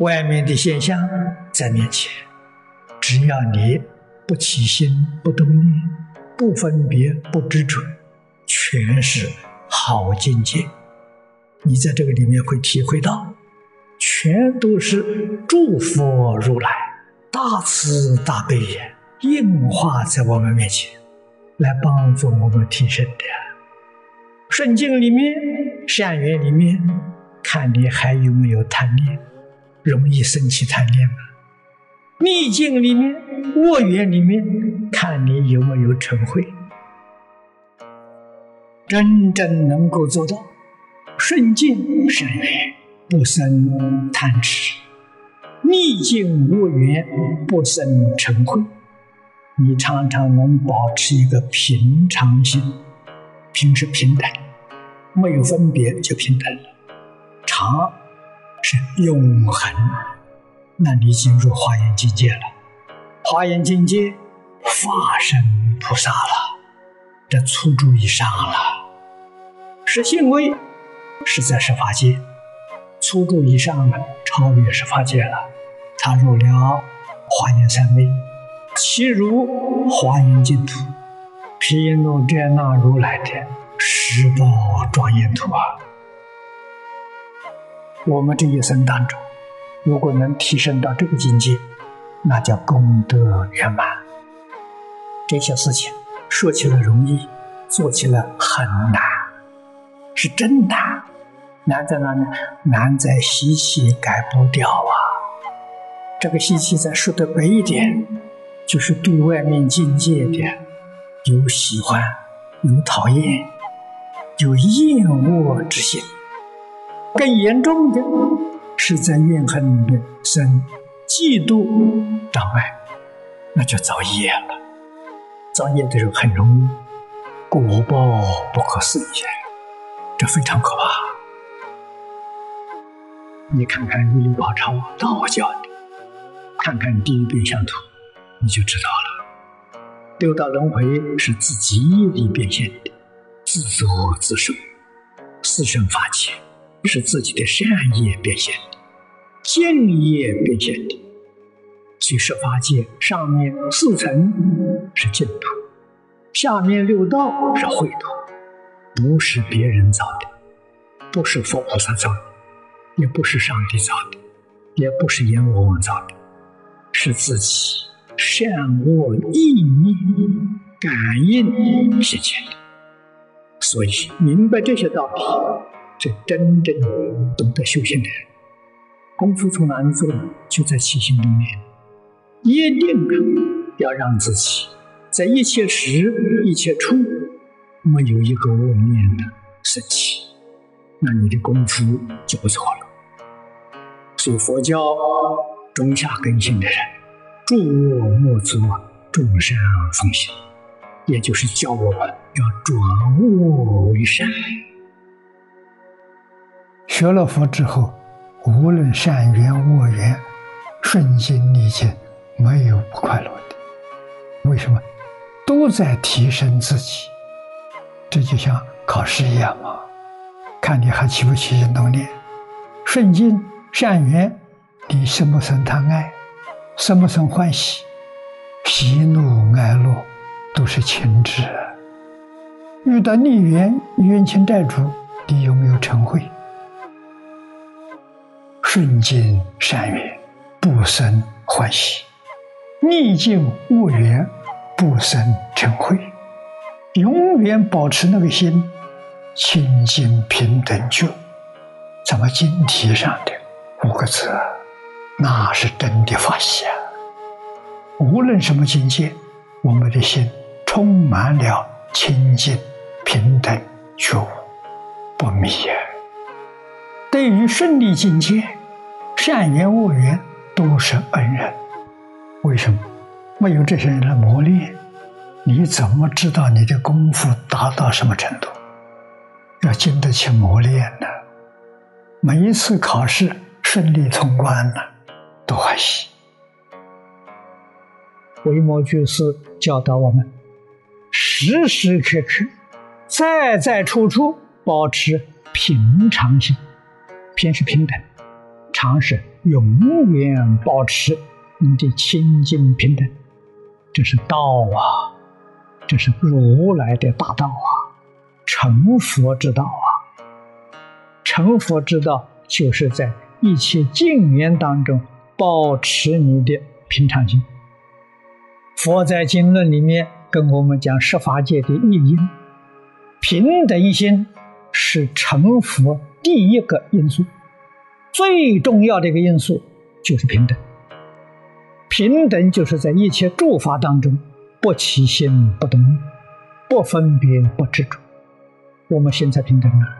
外面的现象在面前，只要你不起心、不动念、不分别、不执着，全是好境界。你在这个里面会体会到，全都是诸佛如来大慈大悲也应化在我们面前，来帮助我们提升的。顺境里面、善缘里面，看你还有没有贪念，容易生起贪念吗？逆境里面、恶缘里面，看你有没有嗔恚。真正能够做到顺境善缘不生贪痴，逆境恶缘不生嗔恚，你常常能保持一个平常心。平时平等，没有分别就平等了。常是永恒，那你进入华严境界了。华严境界，法身菩萨了，这初住以上了。是行为，是在十法界，初住以上了，超越十法界了。他入了华严三昧，其入华严净土。毗卢遮那如来的十宝庄严土啊！我们这一生当中，如果能提升到这个境界，那叫功德圆满。这些事情说起来容易，做起来很难，是真难。难在哪呢？难在习气改不掉啊！这个习气再说的白一点，就是对外面境界的。有喜欢，有讨厌，有厌恶之心。更严重的是在怨恨的生嫉妒障碍，那就造业了。造业的时候很容易果报不可思议，这非常可怕。你看看如来宝钞道教的，看看地狱变相图，你就知道了。六道轮回是自己业力变现的，自作自受；四生法界是自己的善业变现的，净业变现的。所以十八界上面四层是净土，下面六道是秽土，不是别人造的，不是佛菩萨造的，也不是上帝造的，也不是阎罗王造的，是自己。善恶意念感应现前的，所以明白这些道理，是真正懂得修行的人。功夫从哪里做？就在起心动念，一定要让自己在一切时、一切处没有一个恶念的升起，那你的功夫就不错了。所以佛教中下根性的人。诸恶莫作，众善奉行，也就是教我们要转恶为善。学了佛之后，无论善缘恶缘，顺境逆境，没有不快乐的。为什么？都在提升自己。这就像考试一样嘛，看你还起不起心动念。顺境善缘，你生不生贪爱？生不生欢喜？喜怒哀乐都是情志。遇到逆缘、冤亲债主，你有没有嗔恚？顺境善缘不生欢喜，逆境恶缘不生嗔恚。永远保持那个心，清净平等觉。怎么经题上的五个字？那是真的发喜啊！无论什么境界，我们的心充满了清净、平等、觉悟，不迷。对于顺利境界，善缘恶缘都是恩人。为什么？没有这些人的磨练，你怎么知道你的功夫达到什么程度？要经得起磨练呢。每一次考试顺利通关了。都欢喜。维摩居士教导我们，时时刻刻、在在处处保持平常心，平是平等，尝试永远保持你的清净平等，这是道啊，这是如来的大道啊，成佛之道啊。成佛之道就是在一切境缘当中保持你的平常心。佛在经论里面跟我们讲十法界的意因，平等心是成佛第一个因素。最重要的一个因素就是平等。平等就是在一切诸法当中不起心不动念不分别不执着，我们心才平等啊！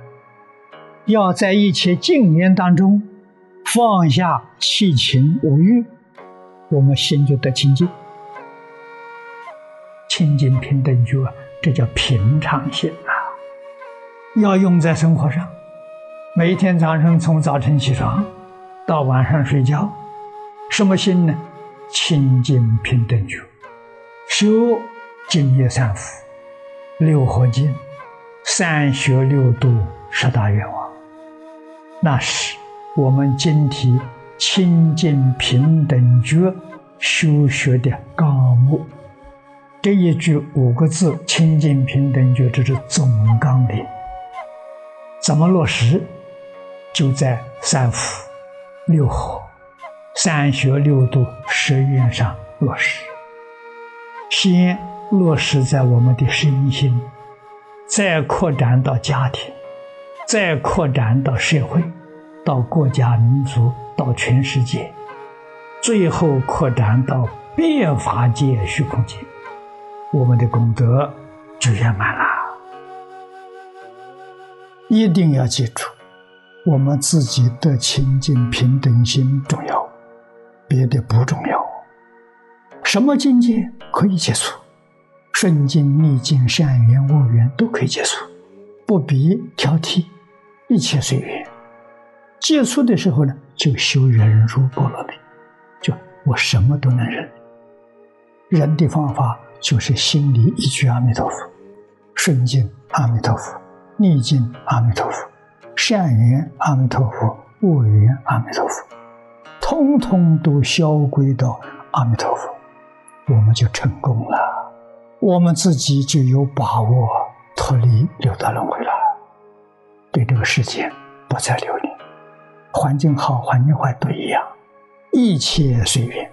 要在一切境缘当中放下七情五欲，我们心就得清净。清净平等觉，这叫平常心啊！要用在生活上。每天早上从早晨起床到晚上睡觉，什么心呢？清净平等觉，修净业三福、六合敬、三学六度、十大愿望，那是我们今天清净平等觉修学的纲目。这一句五个字“清净平等觉”，这是总纲领，怎么落实？就在三福、六合、三学六度、十愿上落实。先落实在我们的身心，再扩展到家庭，再扩展到社会，到国家民族，到全世界，最后扩展到变法界、虚空界，我们的功德就圆满了。一定要记住。我们自己的清净平等心重要，别的不重要。什么境界可以接触？顺境、逆境、善缘、恶缘都可以接触，不必挑剔，一切随缘。接触的时候呢，就修忍辱波罗蜜，就我什么都能忍。忍的方法就是心里一句阿弥陀佛，顺境阿弥陀佛，逆境阿弥陀佛。善缘阿弥陀佛，恶缘阿弥陀佛，通通都消归到阿弥陀佛，我们就成功了，我们自己就有把握脱离六道轮回了，对这个世界不再留恋，环境好，环境坏都一样，一切随缘。